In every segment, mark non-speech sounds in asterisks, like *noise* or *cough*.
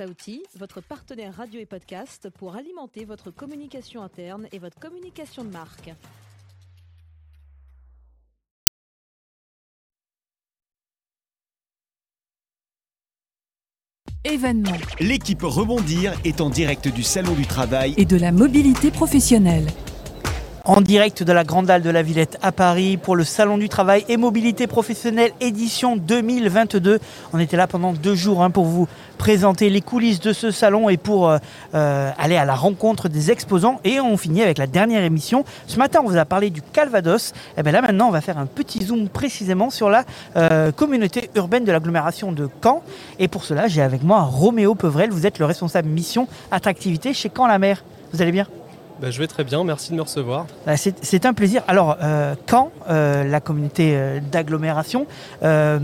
Saouti, votre partenaire radio et podcast pour alimenter votre communication interne et votre communication de marque. Événement L'équipe Rebondir est en direct du Salon du Travail. et de la mobilité professionnelle. En direct de la Grande Halle de la Villette à Paris pour le Salon du Travail et Mobilité Professionnelle édition 2022. On était là pendant deux jours hein, pour vous présenter les coulisses de ce salon et pour euh, euh, aller à la rencontre des exposants. Et on finit avec la dernière émission. Ce matin, on vous a parlé du Calvados. Et bien là, maintenant, on va faire un petit zoom précisément sur la euh, communauté urbaine de l'agglomération de Caen. Et pour cela, j'ai avec moi Roméo Pevrel. Vous êtes le responsable mission attractivité chez Caen-la-Mer. Vous allez bien? Bah, je vais très bien, merci de me recevoir. Euh, C'est un plaisir. Alors, euh, quand euh, la communauté euh, d'agglomération, euh,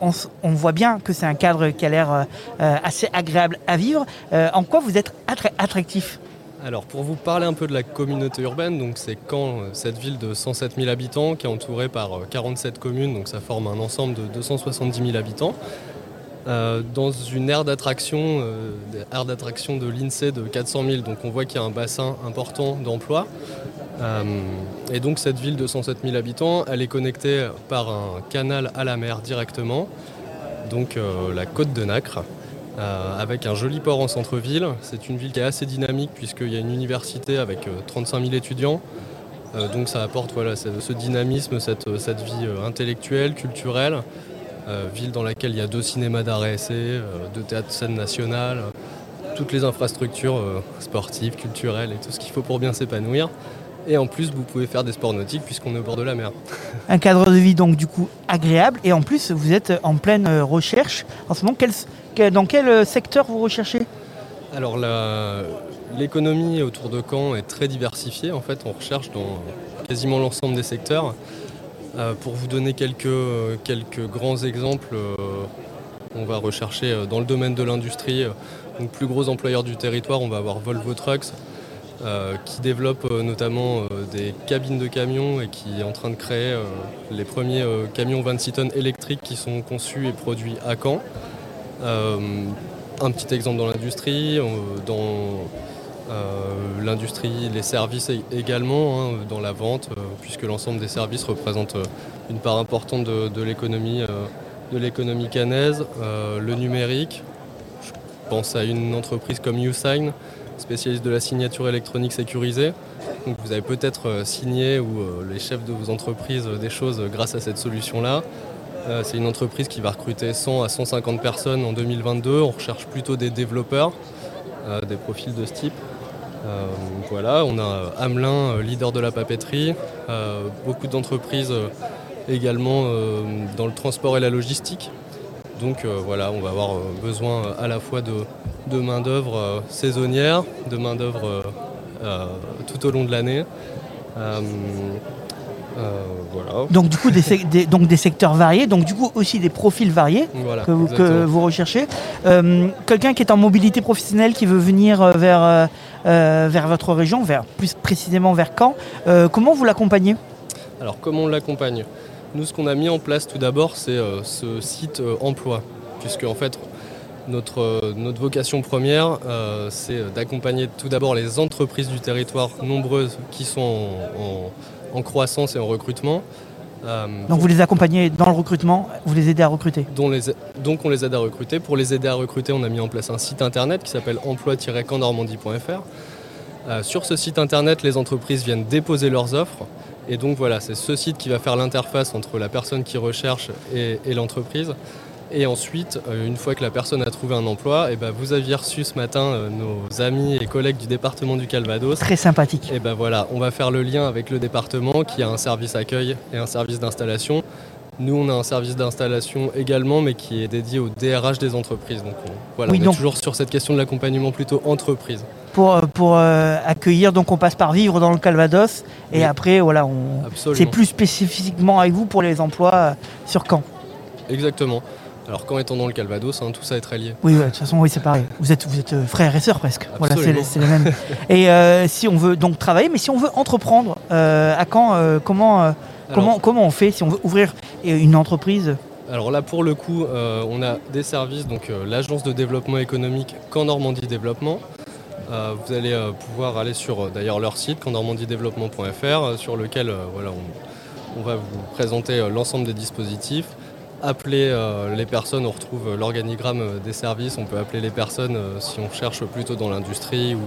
on, voit bien que c'est un cadre qui a l'air assez agréable à vivre. En quoi vous êtes attra- attractif? Alors pour vous parler un peu de la communauté urbaine, donc c'est Caen, cette ville de 107 000 habitants qui est entourée par euh, 47 communes, donc ça forme un ensemble de 270 000 habitants. Euh, dans une aire d'attraction, euh, des aires d'attraction de l'INSEE de 400 000, donc on voit qu'il y a un bassin important d'emploi. Euh, et donc cette ville de 107 000 habitants, elle est connectée par un canal à la mer directement, donc la côte de Nacre. avec un joli port en centre-ville. C'est une ville qui est assez dynamique puisqu'il y a une université avec euh, 35 000 étudiants. Donc ça apporte voilà, ce, dynamisme, cette, vie intellectuelle, culturelle. Euh, ville dans laquelle il y a deux cinémas d'art et essai, euh, deux théâtres de scène nationale, euh, toutes les infrastructures sportives, culturelles et tout ce qu'il faut pour bien s'épanouir. Et en plus, vous pouvez faire des sports nautiques puisqu'on est au bord de la mer. *laughs* Un cadre de vie donc du coup agréable. Et en plus, vous êtes en pleine recherche. En ce moment, quel dans quel secteur vous recherchez? Alors l'économie autour de Caen est très diversifiée. En fait, on recherche dans quasiment l'ensemble des secteurs. Euh, pour vous donner quelques, quelques grands exemples, euh, on va rechercher euh, dans le domaine de l'industrie, euh, donc plus gros employeur du territoire, on va avoir Volvo Trucks, euh, qui développe euh, notamment euh, des cabines de camions et qui est en train de créer euh, les premiers euh, camions 26 tonnes électriques qui sont conçus et produits à Caen. Euh, un petit exemple dans l'industrie, euh, dans euh, l'industrie, les services également, hein, dans la vente, euh, puisque l'ensemble des services représente euh, une part importante de, l'économie euh, de l'économie canaise. Euh, le numérique, je pense à une entreprise comme YouSign, spécialiste de la signature électronique sécurisée. Vous avez peut-être euh, signé ou euh, les chefs de vos entreprises euh, des choses euh, grâce à cette solution-là. Euh, c'est une entreprise qui va recruter 100 à 150 personnes en 2022. On recherche plutôt des développeurs, euh, des profils de ce type. Euh, voilà, on a Hamelin, euh, leader de la papeterie, euh, beaucoup d'entreprises également dans le transport et la logistique. Donc voilà, on va avoir besoin à la fois de, de main-d'œuvre saisonnière, de main-d'œuvre tout au long de l'année. Euh, voilà. Donc du coup des, donc des secteurs variés, donc du coup aussi des profils variés. Voilà, que vous, que exactement. vous recherchez. Euh, Quelqu'un qui est en mobilité professionnelle, qui veut venir euh, vers, vers votre région, vers, plus précisément vers Caen, comment vous l'accompagnez? Alors comment on l'accompagne? Nous ce qu'on a mis en place tout d'abord c'est ce site emploi, puisque en fait notre, euh, notre vocation première euh, c'est d'accompagner tout d'abord les entreprises du territoire nombreuses qui sont en, en- en croissance et en recrutement. euh, Donc vous les accompagnez dans le recrutement, vous les aidez à recruter. dont les, donc on les aide à recruter. Pour les aider à recruter, on a mis en place un site internet qui s'appelle emploi-cannormandie.fr. Euh, sur ce site internet, les entreprises viennent déposer leurs offres. Et donc voilà, c'est ce site qui va faire l'interface entre la personne qui recherche et, et l'entreprise. Et ensuite, euh, une fois que la personne a trouvé un emploi, et ben vous aviez reçu ce matin euh, nos amis et collègues du département du Calvados. Très sympathique. Et ben voilà, on va faire le lien avec le département qui a un service accueil et un service d'installation. Nous, on a un service d'installation également, mais qui est dédié au DRH des entreprises. Donc on, voilà, Oui, on donc- est toujours sur cette question de l'accompagnement plutôt entreprise. Pour, euh, pour euh, accueillir, donc on passe par vivre dans le Calvados et Oui. après voilà, on... C'est plus spécifiquement avec vous pour les emplois euh, sur Caen. Exactement. Alors quand étant dans le Calvados, hein, tout ça est très lié. Oui, ouais, de toute façon, oui, c'est pareil. Vous êtes, vous êtes euh, frères et sœurs presque. Voilà, c'est les mêmes. et euh, si on veut donc travailler, mais si on veut entreprendre euh, à euh, comment, comment, comment on fait si on veut ouvrir une entreprise? Alors là, pour le coup, on a des services, donc l'agence de développement économique Camp Normandie Développement. Vous allez pouvoir aller sur d'ailleurs leur site campnormandiedéveloppement.fr sur lequel voilà, on, on va vous présenter l'ensemble des dispositifs. Appeler euh, les personnes, on retrouve euh, l'organigramme euh, des services, on peut appeler les personnes si on cherche plutôt dans l'industrie ou,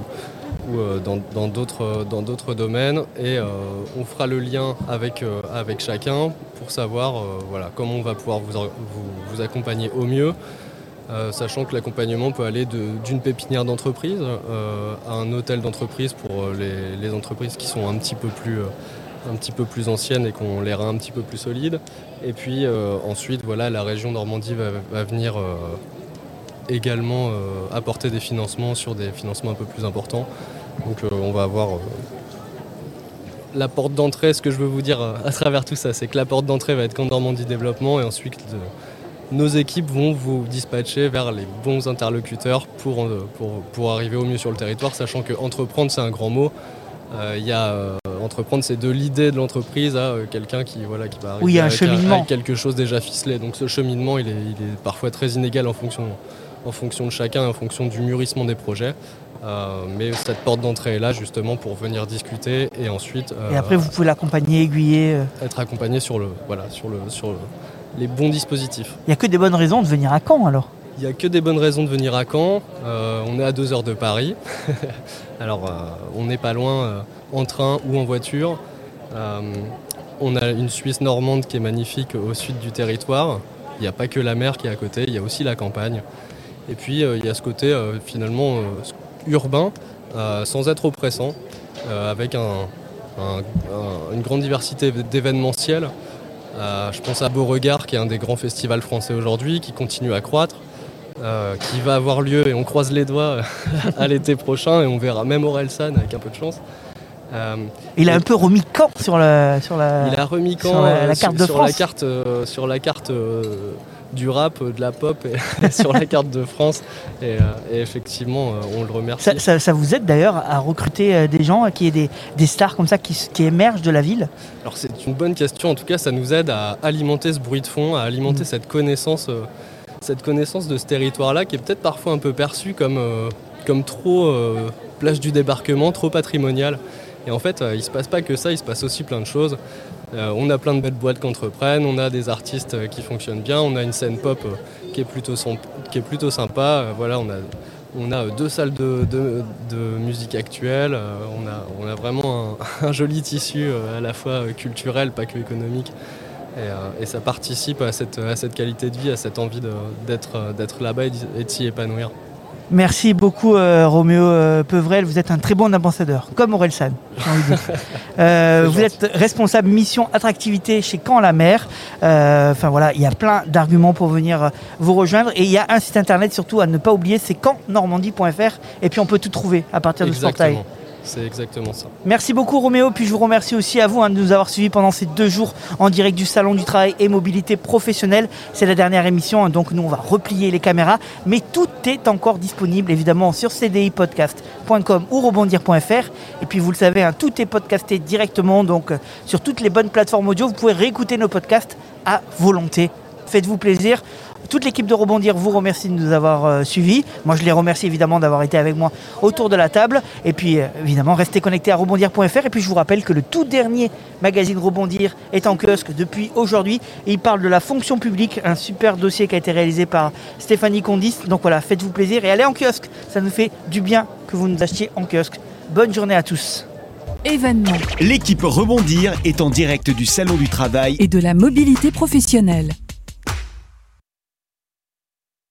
dans d'autres domaines et on fera le lien avec, avec chacun pour savoir voilà, comment on va pouvoir vous, vous, accompagner au mieux. Sachant que l'accompagnement peut aller d'une pépinière d'entreprise à un hôtel d'entreprise pour les, entreprises qui sont un petit peu plus, un petit peu plus anciennes et qui ont l'air un petit peu plus solides. Et puis euh, ensuite, voilà, la région Normandie va, venir euh, également euh, apporter des financements sur des financements un peu plus importants. Donc on va avoir la porte d'entrée, ce que je veux vous dire à travers tout ça, c'est que la porte d'entrée va être Camp Normandie Développement et ensuite nos équipes vont vous dispatcher vers les bons interlocuteurs pour, pour, pour arriver au mieux sur le territoire, sachant que entreprendre c'est un grand mot. Euh, Il y a euh, entreprendre, c'est de l'idée de l'entreprise à euh, quelqu'un qui, voilà, qui va arriver Oui, il y a un avec, cheminement. avec quelque chose déjà ficelé. Donc ce cheminement, il est, il est parfois très inégal en fonction, en fonction de chacun, en fonction du mûrissement des projets. Euh, mais cette porte d'entrée est là justement pour venir discuter et ensuite Et après, vous pouvez l'accompagner, aiguiller. euh. être accompagné sur, le, voilà, sur, le, sur le- les bons dispositifs. Il n'y a que des bonnes raisons de venir à Caen alors. Il n'y a que des bonnes raisons de venir à Caen. Euh, on est à deux heures de Paris. *laughs* Alors, euh, on n'est pas loin euh, en train ou en voiture. On a une Suisse normande qui est magnifique au sud du territoire. Il n'y a pas que la mer qui est à côté, il y a aussi la campagne. Et puis, il y a ce côté finalement urbain, sans être oppressant, avec un- un- un- une grande diversité d'événementiels. Je pense à Beauregard, qui est un des grands festivals français aujourd'hui, qui continue à croître, euh, qui va avoir lieu, et on croise les doigts, *laughs* à l'été prochain, et on verra même Orelsan avec un peu de chance. Euh, Il a un peu remis Caen sur la. Sur la... il a remis sur quand la- euh, la sur, carte de sur France. la carte, euh, sur la carte euh, du rap, euh, de la pop, et *laughs* sur la carte de France. Et, euh, et effectivement, euh, on le remercie. Ça, ça- ça vous aide d'ailleurs à recruter euh, des gens, qui aient des, des stars comme ça qui, émergent de la ville? Alors c'est une bonne question. En tout cas, ça nous aide à alimenter ce bruit de fond, à alimenter Mhm. cette connaissance, euh, cette connaissance de ce territoire-là, qui est peut-être parfois un peu perçu comme, euh, comme trop euh, plage du débarquement, trop patrimonial. Et en fait, euh, il se passe pas que ça, il se passe aussi plein de choses. Euh, on a plein de belles boîtes qui entreprennent, on a des artistes qui fonctionnent bien, on a une scène pop qui est plutôt, qui est plutôt sympa. Voilà, on a, on a deux salles de, de- musique actuelle, on, a, on a vraiment un, *laughs* joli tissu à la fois culturel, pas que économique. Et, euh, et ça participe à cette, à cette qualité de vie, à cette envie d'être euh, d'être là-bas et de s'y épanouir. Merci beaucoup euh, Roméo euh, Pevrel, vous êtes un très bon ambassadeur, comme Aurel San, j'ai envie de dire. *laughs* Euh, vous êtes responsable mission attractivité chez Caen la Mer. Enfin voilà, il y a plein d'arguments pour venir vous rejoindre et il y a un site internet surtout à ne pas oublier, c'est campnormandie.fr et puis on peut tout trouver à partir de ce portail. C'est exactement ça. Merci beaucoup Roméo, puis je vous remercie aussi à vous hein, de nous avoir suivis pendant ces deux jours en direct du Salon du Travail et Mobilité Professionnelle. C'est la dernière émission, hein, donc nous on va replier les caméras, mais tout est encore disponible évidemment sur cdipodcast.com ou rebondir.fr. Et puis vous le savez, hein, tout est podcasté directement, donc euh, sur toutes les bonnes plateformes audio, vous pouvez réécouter nos podcasts à volonté. Faites-vous plaisir. Toute l'équipe de Rebondir vous remercie de nous avoir euh, suivis. Moi, je les remercie évidemment d'avoir été avec moi autour de la table. Et puis, euh, évidemment, restez connectés à rebondir.fr. Et puis, je vous rappelle que le tout dernier magazine Rebondir est en kiosque depuis aujourd'hui. Et il parle de la fonction publique, un super dossier qui a été réalisé par Stéphanie Condis. Donc voilà, faites-vous plaisir et allez en kiosque. Ça nous fait du bien que vous nous achetiez en kiosque. Bonne journée à tous. Événements L'équipe Rebondir est en direct du Salon du Travail et de la mobilité professionnelle.